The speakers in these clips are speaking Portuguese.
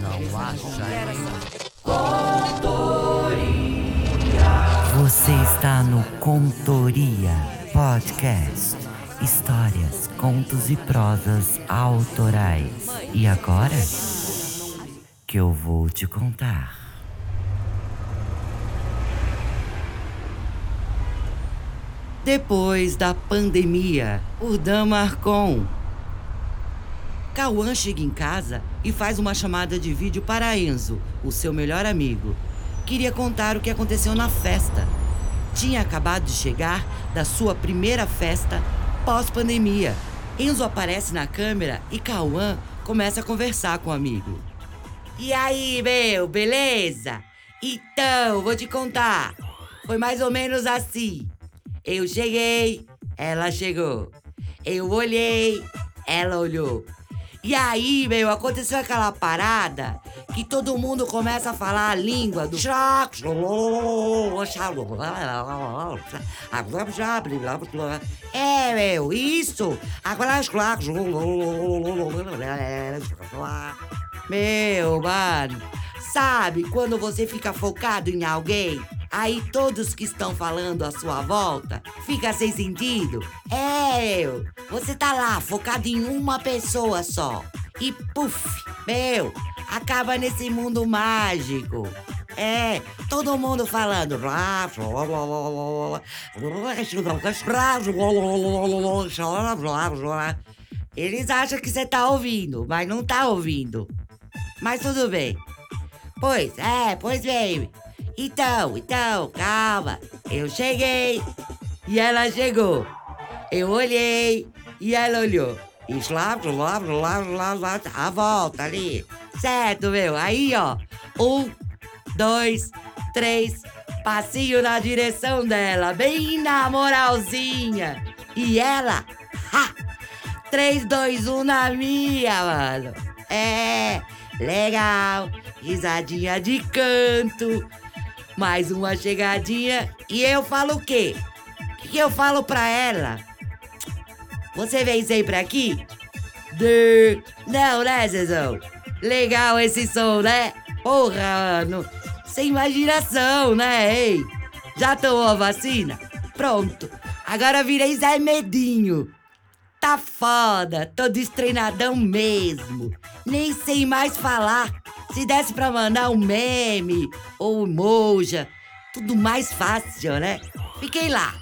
Não acha Você está no Contoria Podcast. Histórias, contos e prosas autorais. E agora? Que eu vou te contar. Depois da pandemia, o Damarcon. Cauã chega em casa e faz uma chamada de vídeo para Enzo, o seu melhor amigo. Queria contar o que aconteceu na festa. Tinha acabado de chegar da sua primeira festa pós-pandemia. Enzo aparece na câmera e Cauã começa a conversar com o amigo. E aí, meu, beleza? Então, vou te contar. Foi mais ou menos assim. Eu cheguei, ela chegou. Eu olhei, ela olhou. E aí, meu, aconteceu aquela parada que todo mundo começa a falar a língua do. É, meu, isso. Agora. Meu, mano. Sabe quando você fica focado em alguém? Aí todos que estão falando à sua volta fica sem sentido? É, eu. Você tá lá focado em uma pessoa só. E puf, meu, acaba nesse mundo mágico. É, todo mundo falando. Eles acham que você tá ouvindo, mas não tá ouvindo. Mas tudo bem. Pois é, pois bem. Então, então, calma. Eu cheguei e ela chegou. Eu olhei e ela olhou. E lá, lá, lá, lá, lá, a volta ali. Certo, meu? Aí, ó. Um, dois, três. Passinho na direção dela, bem na moralzinha. E ela, ha! 3, 2, 1 na minha, mano. É, legal. Risadinha de canto. Mais uma chegadinha. E eu falo o quê? O que, eu falo pra ela? Você vem sempre aqui? De... Não, né, Zezão? Legal esse som, né? Porra, mano. Sem imaginação, né, ei? Já tomou a vacina? Pronto. Agora virei Zé Medinho. Tá foda, tô destreinadão mesmo. Nem sei mais falar. Se desse pra mandar um meme ou um emoja, tudo mais fácil, né? Fiquei lá,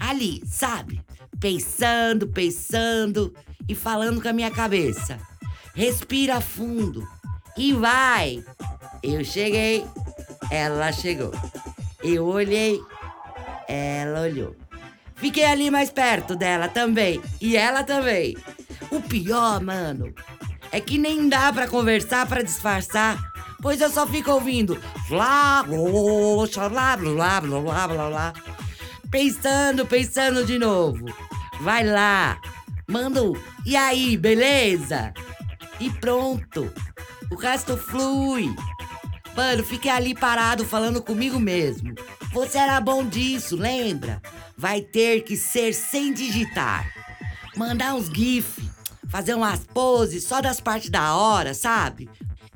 ali, sabe? Pensando, pensando e falando com a minha cabeça. Respira fundo e vai. Eu cheguei, ela chegou. Eu olhei, ela olhou. Fiquei ali mais perto dela também. E ela também. O pior, mano, é que nem dá pra conversar pra disfarçar. Pois eu só fico ouvindo. Blá, blá, blá, blá, blá, blá, blá. Pensando, pensando de novo. Vai lá. Manda um. E aí, beleza? E pronto. O resto flui. Mano, fiquei ali parado falando comigo mesmo. Você era bom disso, lembra? Vai ter que ser sem digitar. Mandar uns GIF, fazer umas poses só das partes da hora, sabe?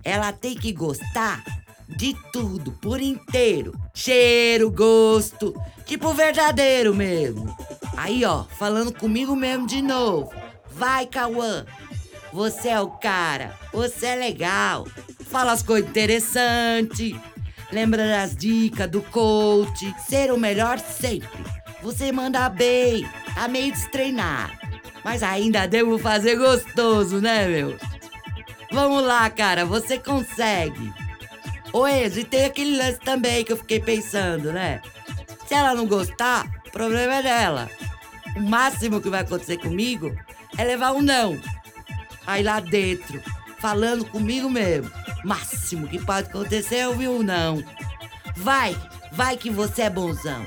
Ela tem que gostar de tudo, por inteiro. Cheiro, gosto, tipo verdadeiro mesmo. Aí, ó, falando comigo mesmo de novo. Vai, Cauã. Você é o cara. Você é legal. Fala as coisas interessantes. Lembra das dicas do coach. Ser o melhor sempre. Você manda bem. Tá meio destreinado. Mas ainda devo fazer gostoso, né, meu? Vamos lá, cara. Você consegue. Ô, Enzo, e tem aquele lance também que eu fiquei pensando, né? Se ela não gostar, o problema é dela. O máximo que vai acontecer comigo é levar um não. Aí lá dentro, falando comigo mesmo. Máximo que pode acontecer é ouvir um não. Vai, vai que você é bonzão.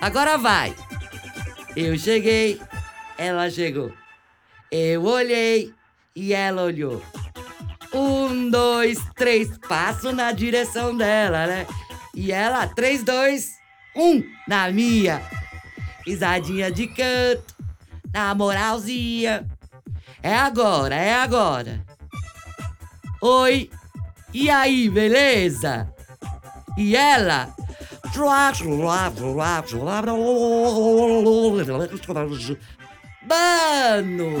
Agora vai. Eu cheguei, ela chegou. Eu olhei e ela olhou. Um, dois, três, passo na direção dela, né? E ela, três, dois, um, na minha. Risadinha de canto, na moralzinha. É agora, é agora. Oi, E aí, beleza? E ela? Mano!